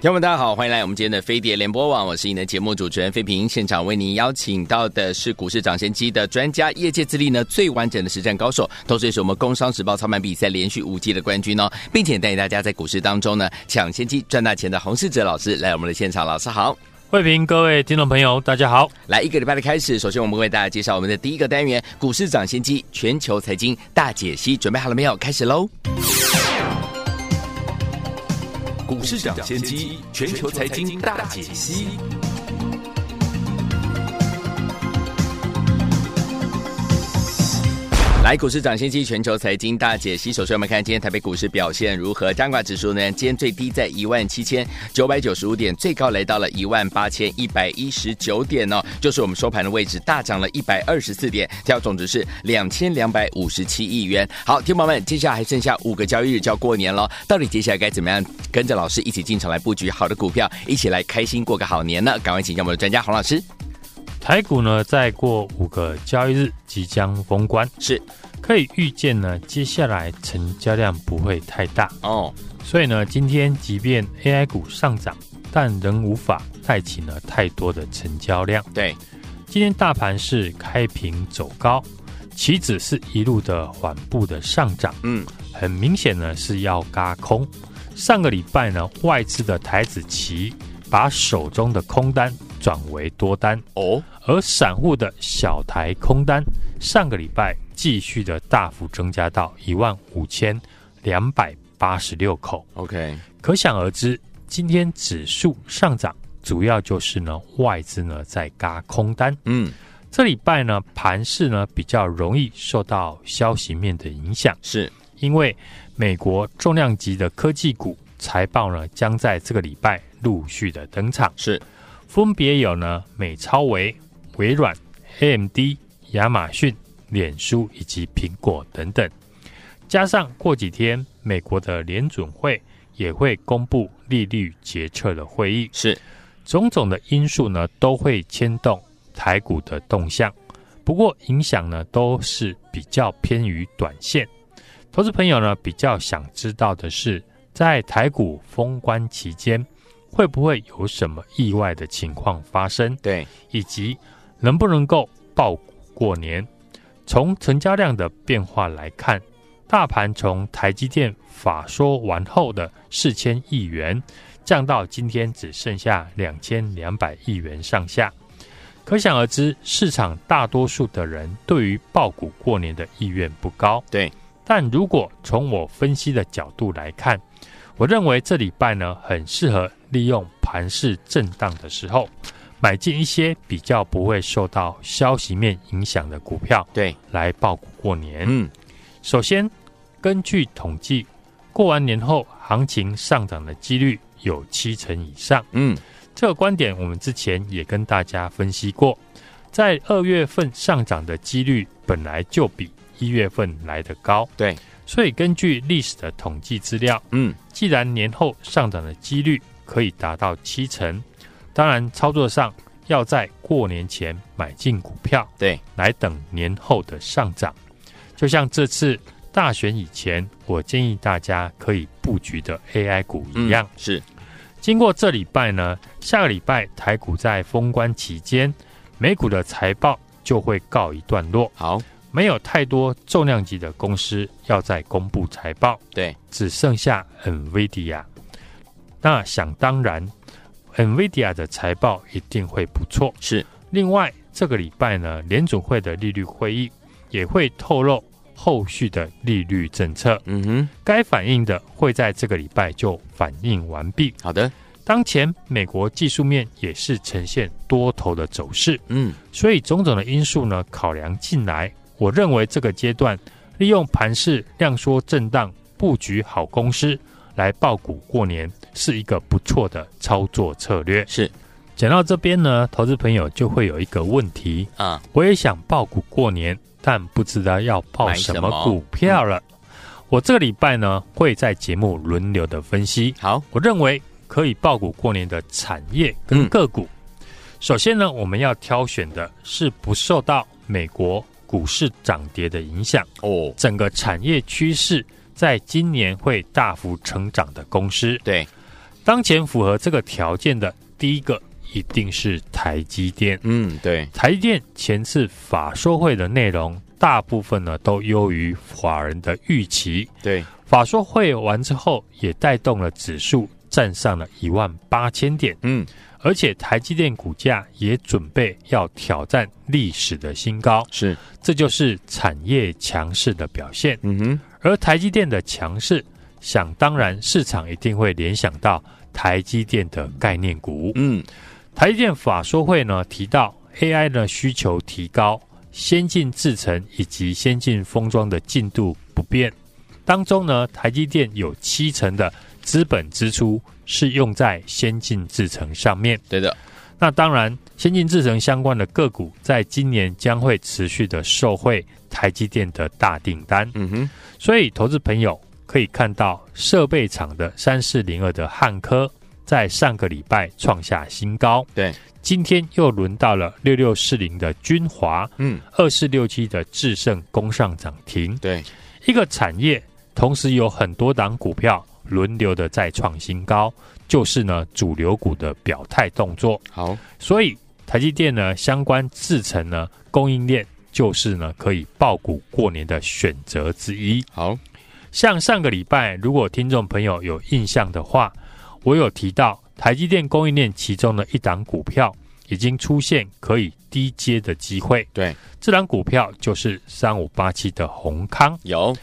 听众们，大家好，欢迎来我们今天的飞碟联播网，我是你的节目主持人费平。现场为您邀请到的是股市涨先机的专家，业界资历呢最完整的实战高手，同时也是我们工商时报操盘比赛连续五季的冠军哦，并且带领大家在股市当中呢抢先机赚大钱的洪世哲老师来我们的现场，老师好，飞平，各位听众朋友，大家好。来一个礼拜的开始，首先我们为大家介绍我们的第一个单元——股市涨先机全球财经大解析，准备好了没有？开始喽！股市涨先机，全球财经大解析。来，股市涨先机全球财经大解析。首先，我们看今天台北股市表现如何？加权指数呢？今天最低在一万七千九百九十五点，最高来到了一万八千一百一十九点哦，就是我们收盘的位置，大涨了一百二十四点，跳总值是两千两百五十七亿元。好，听众朋友们，接下来还剩下五个交易日就要过年了，到底接下来该怎么样跟着老师一起进场来布局好的股票，一起来开心过个好年呢？赶快请教我们的专家洪老师。台股呢，再过五个交易日即将封关，是可以预见呢，接下来成交量不会太大哦。所以呢，今天即便 AI 股上涨，但仍无法带起呢太多的成交量。对，今天大盘是开平走高，期指是一路的缓步的上涨，嗯，很明显呢是要嘎空。上个礼拜呢，外资的台子棋把手中的空单。转为多单哦，而散户的小台空单上个礼拜继续的大幅增加到一万五千两百八十六口。OK，可想而知，今天指数上涨主要就是呢外资呢在轧空单。嗯，这礼拜呢盘势呢比较容易受到消息面的影响，是因为美国重量级的科技股财报呢将在这个礼拜陆续的登场。是。分别有呢，美超微、微软、AMD、亚马逊、脸书以及苹果等等，加上过几天美国的联准会也会公布利率决策的会议，是种种的因素呢，都会牵动台股的动向。不过影响呢，都是比较偏于短线。投资朋友呢，比较想知道的是，在台股封关期间。会不会有什么意外的情况发生？对，以及能不能够爆股过年？从成交量的变化来看，大盘从台积电法说完后的四千亿元，降到今天只剩下两千两百亿元上下，可想而知，市场大多数的人对于爆股过年的意愿不高。对，但如果从我分析的角度来看，我认为这礼拜呢，很适合利用盘势震荡的时候，买进一些比较不会受到消息面影响的股票，对，来报股过年。嗯，首先根据统计，过完年后行情上涨的几率有七成以上。嗯，这个观点我们之前也跟大家分析过，在二月份上涨的几率本来就比一月份来得高。对。所以，根据历史的统计资料，嗯，既然年后上涨的几率可以达到七成，当然操作上要在过年前买进股票，对，来等年后的上涨。就像这次大选以前，我建议大家可以布局的 AI 股一样，嗯、是。经过这礼拜呢，下个礼拜台股在封关期间，美股的财报就会告一段落。好。没有太多重量级的公司要再公布财报，对，只剩下 NVIDIA。那想当然，NVIDIA 的财报一定会不错。是。另外，这个礼拜呢，联总会的利率会议也会透露后续的利率政策。嗯哼，该反映的会在这个礼拜就反映完毕。好的。当前美国技术面也是呈现多头的走势。嗯，所以种种的因素呢，考量进来。我认为这个阶段利用盘势量缩震荡布局好公司来报股过年，是一个不错的操作策略。是，讲到这边呢，投资朋友就会有一个问题啊，我也想报股过年，但不知道要报什么股票了。嗯、我这个礼拜呢会在节目轮流的分析。好，我认为可以报股过年的产业跟个股。嗯首先呢，我们要挑选的是不受到美国股市涨跌的影响哦，整个产业趋势在今年会大幅成长的公司。对，当前符合这个条件的第一个一定是台积电。嗯，对，台积电前次法说会的内容大部分呢都优于法人的预期。对，法说会完之后也带动了指数站上了一万八千点。嗯。而且台积电股价也准备要挑战历史的新高，是，这就是产业强势的表现。嗯哼，而台积电的强势，想当然市场一定会联想到台积电的概念股。嗯，台积电法说会呢提到 AI 的需求提高，先进制程以及先进封装的进度不变，当中呢台积电有七成的资本支出。是用在先进制程上面，对的。那当然，先进制程相关的个股，在今年将会持续的受惠台积电的大订单。嗯哼，所以投资朋友可以看到，设备厂的三四零二的汉科，在上个礼拜创下新高。对，今天又轮到了六六四零的君华，嗯，二四六七的智胜攻上涨停。对，一个产业同时有很多档股票。轮流的再创新高，就是呢主流股的表态动作。好，所以台积电呢相关制程呢供应链，就是呢可以爆股过年的选择之一。好，像上个礼拜，如果听众朋友有印象的话，我有提到台积电供应链其中的一档股票已经出现可以低接的机会。对，这档股票就是三五八七的宏康。有。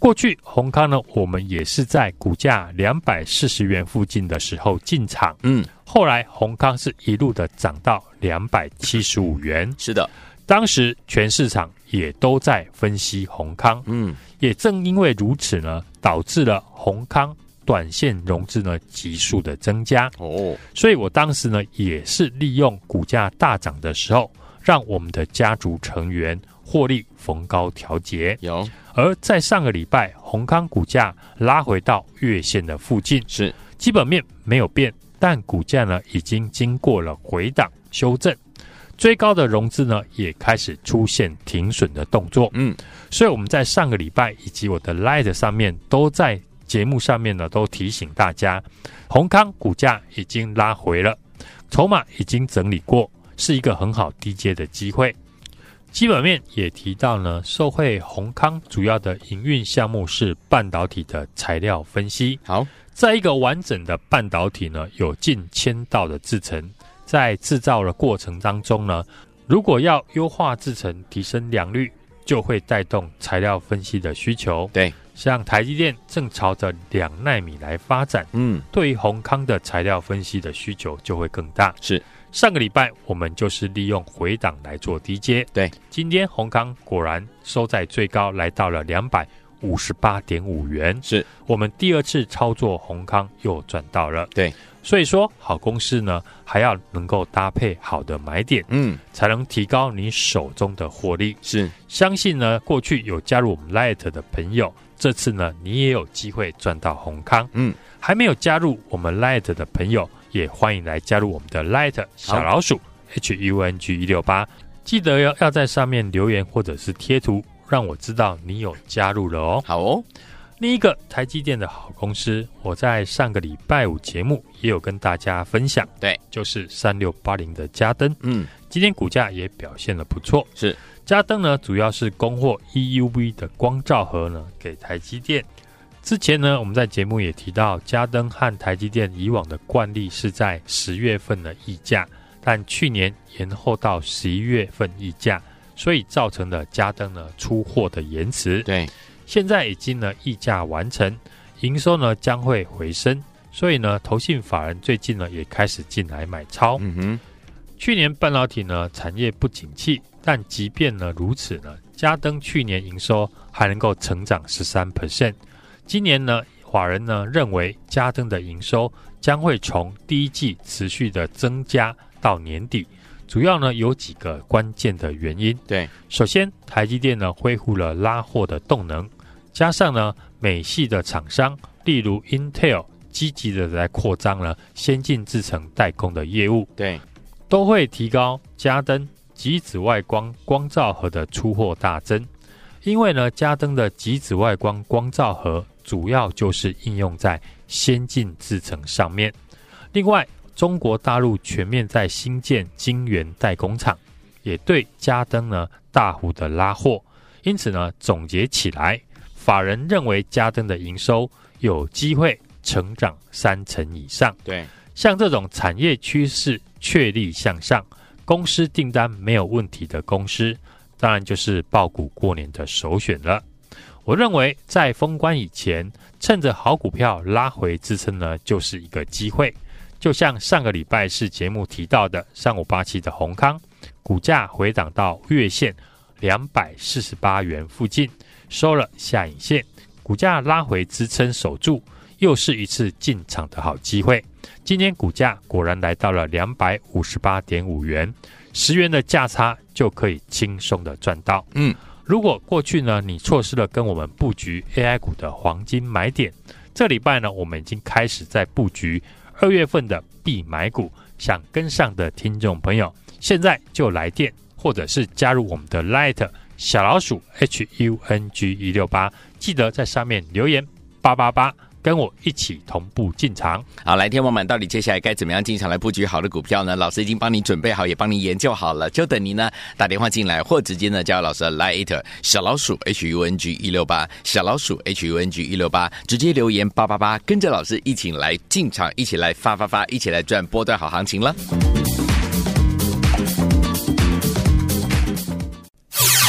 过去宏康呢，我们也是在股价两百四十元附近的时候进场，嗯，后来宏康是一路的涨到两百七十五元，是的，当时全市场也都在分析宏康，嗯，也正因为如此呢，导致了宏康短线融资呢急速的增加，哦，所以我当时呢也是利用股价大涨的时候，让我们的家族成员获利逢高调节，有。而在上个礼拜，宏康股价拉回到月线的附近，是。基本面没有变，但股价呢已经经过了回档修正，追高的融资呢也开始出现停损的动作。嗯，所以我们在上个礼拜以及我的 Light 上面都在节目上面呢都提醒大家，宏康股价已经拉回了，筹码已经整理过，是一个很好低阶的机会。基本面也提到呢，受惠宏康主要的营运项目是半导体的材料分析。好，在一个完整的半导体呢，有近千道的制程，在制造的过程当中呢，如果要优化制程、提升良率，就会带动材料分析的需求。对，像台积电正朝着两纳米来发展，嗯，对于宏康的材料分析的需求就会更大。是。上个礼拜我们就是利用回档来做低阶，对，今天宏康果然收在最高，来到了两百五十八点五元，是。我们第二次操作宏康又赚到了，对，所以说好公司呢还要能够搭配好的买点，嗯，才能提高你手中的获利，是，相信呢过去有加入我们 Light 的朋友，这次呢你也有机会赚到红康，嗯，还没有加入我们 Light 的朋友。也欢迎来加入我们的 Light 小老鼠 H U N G 一六八，记得要要在上面留言或者是贴图，让我知道你有加入了哦。好哦，另一个台积电的好公司，我在上个礼拜五节目也有跟大家分享，对，就是三六八零的嘉登，嗯，今天股价也表现的不错，是。嘉登呢，主要是供货 EUV 的光照盒呢给台积电。之前呢，我们在节目也提到，嘉登和台积电以往的惯例是在十月份的议价，但去年延后到十一月份议价，所以造成了嘉登呢出货的延迟。对，现在已经呢溢价完成，营收呢将会回升，所以呢投信法人最近呢也开始进来买超。嗯哼，去年半导体呢产业不景气，但即便呢如此呢。家登去年营收还能够成长十三 percent，今年呢，法人呢认为家登的营收将会从第一季持续的增加到年底，主要呢有几个关键的原因。对，首先台积电呢恢复了拉货的动能，加上呢美系的厂商，例如 Intel 积极的在扩张了先进制程代工的业务，对，都会提高加登。极紫外光光照盒的出货大增，因为呢，加登的极紫外光光照盒主要就是应用在先进制程上面。另外，中国大陆全面在新建晶圆代工厂，也对加登呢大幅的拉货。因此呢，总结起来，法人认为家登的营收有机会成长三成以上。对，像这种产业趋势确立向上。公司订单没有问题的公司，当然就是爆股过年的首选了。我认为在封关以前，趁着好股票拉回支撑呢，就是一个机会。就像上个礼拜是节目提到的，三五八七的宏康，股价回档到月线两百四十八元附近，收了下影线，股价拉回支撑守住，又是一次进场的好机会。今天股价果然来到了两百五十八点五元，十元的价差就可以轻松的赚到。嗯，如果过去呢，你错失了跟我们布局 AI 股的黄金买点，这礼拜呢，我们已经开始在布局二月份的必买股。想跟上的听众朋友，现在就来电或者是加入我们的 Light 小老鼠 H U N G 一六八，记得在上面留言八八八。跟我一起同步进场。好，来天王们，到底接下来该怎么样进场来布局好的股票呢？老师已经帮你准备好，也帮你研究好了，就等你呢打电话进来，或直接呢叫老师的 Line 小老鼠 H U N G 一六八小老鼠 H U N G 一六八，直接留言八八八，跟着老师一起来进场，一起来发发发，一起来赚波段好行情了。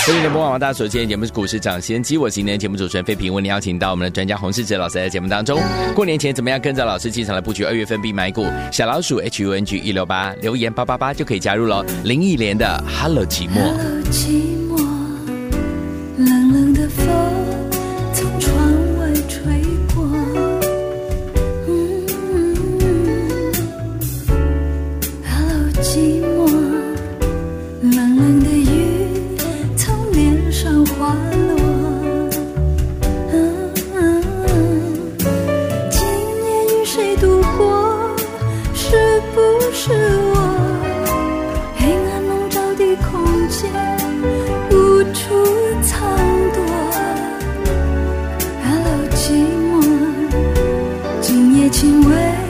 欢迎播放大家所见节目是股市抢先机，我是今天节目主持人费平，为您邀请到我们的专家洪世哲老师在节目当中。过年前怎么样跟着老师进场来布局二月份必买股？小老鼠 H U N G 一六八留言八八八就可以加入了。林忆莲的 Hello 寂寞。Hello 寂寞，冷冷的风情为。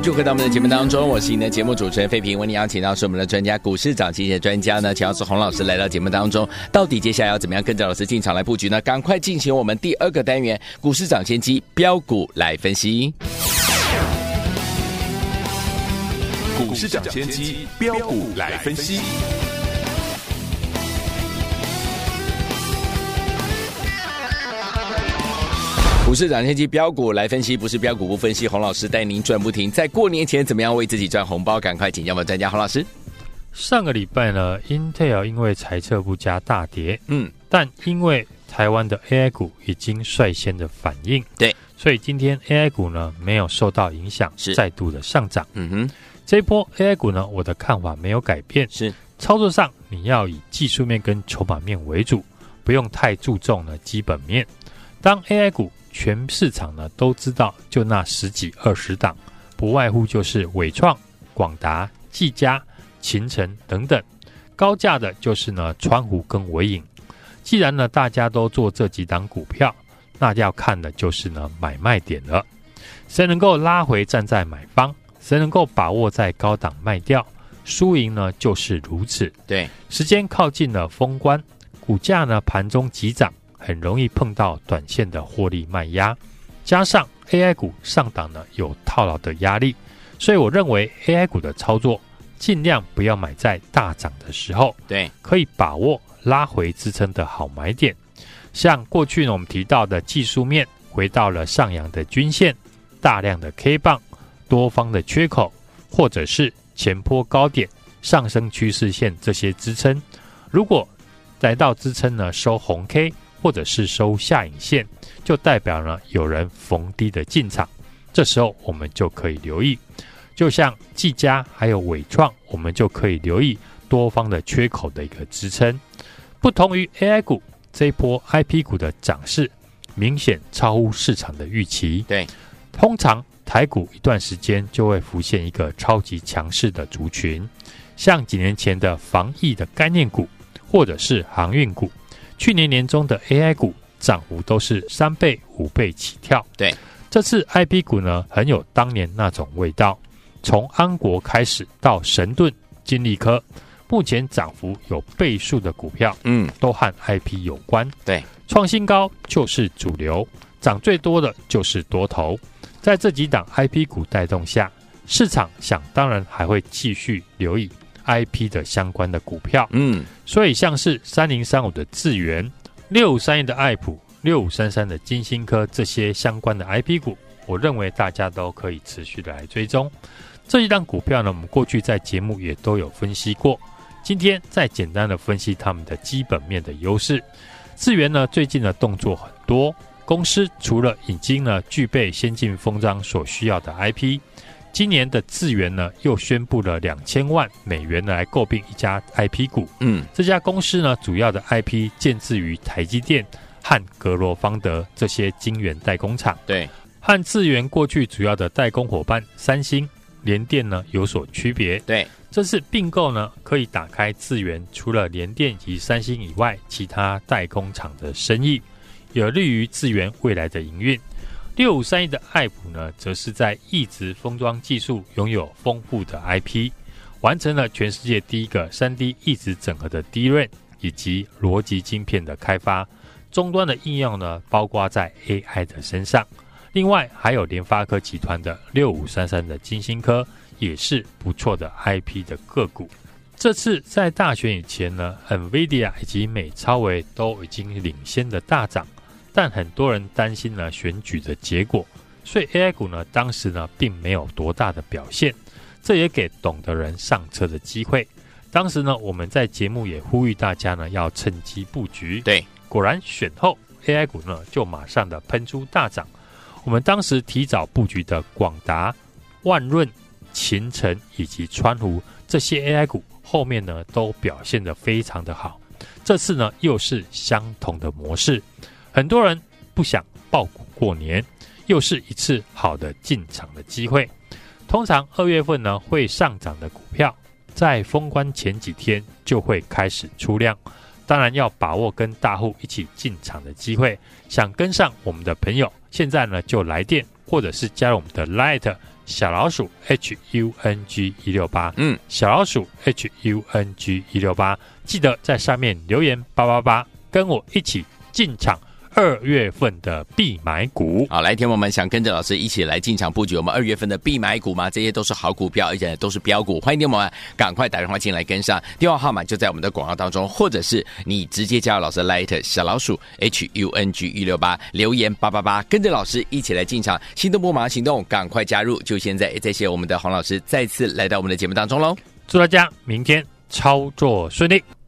继续回到我们的节目当中，我是您的节目主持人费平。为您邀请到是我们的专家，股市涨跌的专家呢，乔治洪老师来到节目当中。到底接下来要怎么样跟着老师进场来布局呢？赶快进行我们第二个单元——股市长先机标股来分析。股市长先机标股来分析。股市涨先机标股来分析，不是标股不分析。洪老师带您赚不停，在过年前怎么样为自己赚红包？赶快请教我们专家洪老师。上个礼拜呢，Intel 因为财测不佳大跌，嗯，但因为台湾的 AI 股已经率先的反应，对，所以今天 AI 股呢没有受到影响，是再度的上涨。嗯哼，这一波 AI 股呢，我的看法没有改变，是操作上你要以技术面跟筹码面为主，不用太注重呢基本面。当 AI 股全市场呢都知道，就那十几二十档，不外乎就是伟创、广达、技嘉、勤诚等等，高价的就是呢川湖跟伟影。既然呢大家都做这几档股票，那要看的就是呢买卖点了。谁能够拉回站在买方，谁能够把握在高档卖掉，输赢呢就是如此。对，时间靠近了封关，股价呢盘中急涨。很容易碰到短线的获利卖压，加上 AI 股上档呢有套牢的压力，所以我认为 AI 股的操作尽量不要买在大涨的时候，对，可以把握拉回支撑的好买点。像过去呢我们提到的技术面回到了上扬的均线，大量的 K 棒，多方的缺口，或者是前坡高点上升趋势线这些支撑，如果来到支撑呢收红 K。或者是收下影线，就代表呢有人逢低的进场，这时候我们就可以留意。就像技嘉还有伟创，我们就可以留意多方的缺口的一个支撑。不同于 AI 股这一波 IP 股的涨势，明显超乎市场的预期。对，通常台股一段时间就会浮现一个超级强势的族群，像几年前的防疫的概念股，或者是航运股。去年年中的 AI 股涨幅都是三倍、五倍起跳。对，这次 IP 股呢，很有当年那种味道。从安国开始到神盾、金利科，目前涨幅有倍数的股票，嗯，都和 IP 有关。对，创新高就是主流，涨最多的就是多头。在这几档 IP 股带动下，市场想当然还会继续留意。I P 的相关的股票，嗯，所以像是三零三五的智源、六五三一的爱普、六五三三的金星科这些相关的 I P 股，我认为大家都可以持续的来追踪。这一档股票呢，我们过去在节目也都有分析过。今天再简单的分析他们的基本面的优势。智源呢，最近的动作很多，公司除了已经呢具备先进封装所需要的 I P。今年的智源呢，又宣布了两千万美元来购并一家 IP 股。嗯，这家公司呢，主要的 IP 建置于台积电和格罗方德这些晶圆代工厂。对，和智源过去主要的代工伙伴三星、联电呢有所区别。对，这次并购呢，可以打开智源除了联电及三星以外其他代工厂的生意，有利于智源未来的营运。六五三一的爱普呢，则是在异质封装技术拥有丰富的 IP，完成了全世界第一个 3D 异质整合的 DRAM 以及逻辑晶片的开发。终端的应用呢，包括在 AI 的身上。另外，还有联发科集团的六五三三的晶心科，也是不错的 IP 的个股。这次在大选以前呢，NVIDIA 以及美超维都已经领先的大涨。但很多人担心呢选举的结果，所以 AI 股呢当时呢并没有多大的表现，这也给懂的人上车的机会。当时呢我们在节目也呼吁大家呢要趁机布局。对，果然选后 AI 股呢就马上的喷出大涨。我们当时提早布局的广达、万润、秦城以及川湖这些 AI 股，后面呢都表现得非常的好。这次呢又是相同的模式。很多人不想爆股过年，又是一次好的进场的机会。通常二月份呢会上涨的股票，在封关前几天就会开始出量。当然要把握跟大户一起进场的机会。想跟上我们的朋友，现在呢就来电或者是加入我们的 Light 小老鼠 H U N G 一六八，嗯，小老鼠 H U N G 一六八，记得在上面留言八八八，跟我一起进场。二月份的必买股，好，来，听我们想跟着老师一起来进场布局我们二月份的必买股吗？这些都是好股票，而且都是标股。欢迎听我们赶快打电话进来跟上，电话号码就在我们的广告当中，或者是你直接加入老师 Light 小老鼠 H U N G 一六八，留言八八八，跟着老师一起来进场，心动不马上行动，赶快加入，就现在！谢谢我们的黄老师再次来到我们的节目当中喽，祝大家明天操作顺利。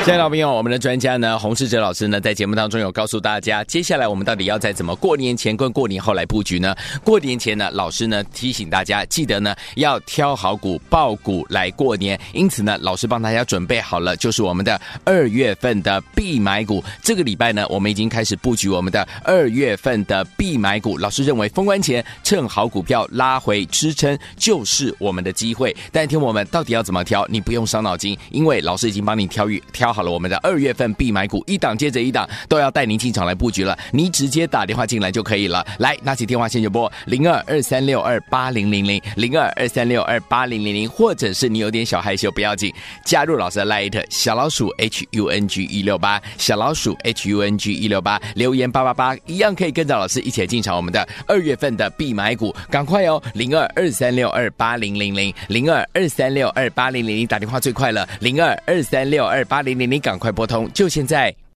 亲爱的老朋友，我们的专家呢，洪世哲老师呢，在节目当中有告诉大家，接下来我们到底要在怎么过年前跟过年后来布局呢？过年前呢，老师呢提醒大家，记得呢要挑好股、抱股来过年。因此呢，老师帮大家准备好了，就是我们的二月份的必买股。这个礼拜呢，我们已经开始布局我们的二月份的必买股。老师认为，封关前趁好股票拉回支撑就是我们的机会。但听我们到底要怎么挑，你不用伤脑筋，因为老师已经帮你挑预。挑挑好了，我们的二月份必买股，一档接着一档，都要带您进场来布局了。你直接打电话进来就可以了。来，拿起电话线就拨零二二三六二八零零零零二二三六二八零零零，或者是你有点小害羞不要紧，加入老师的 Light 小老鼠 H U N G 一六八小老鼠 H U N G 一六八留言八八八，一样可以跟着老师一起来进场我们的二月份的必买股，赶快哦，零二二三六二八零零零零二二三六二八零零零打电话最快了，零二二三六二八零零零零，赶快拨通，就现在。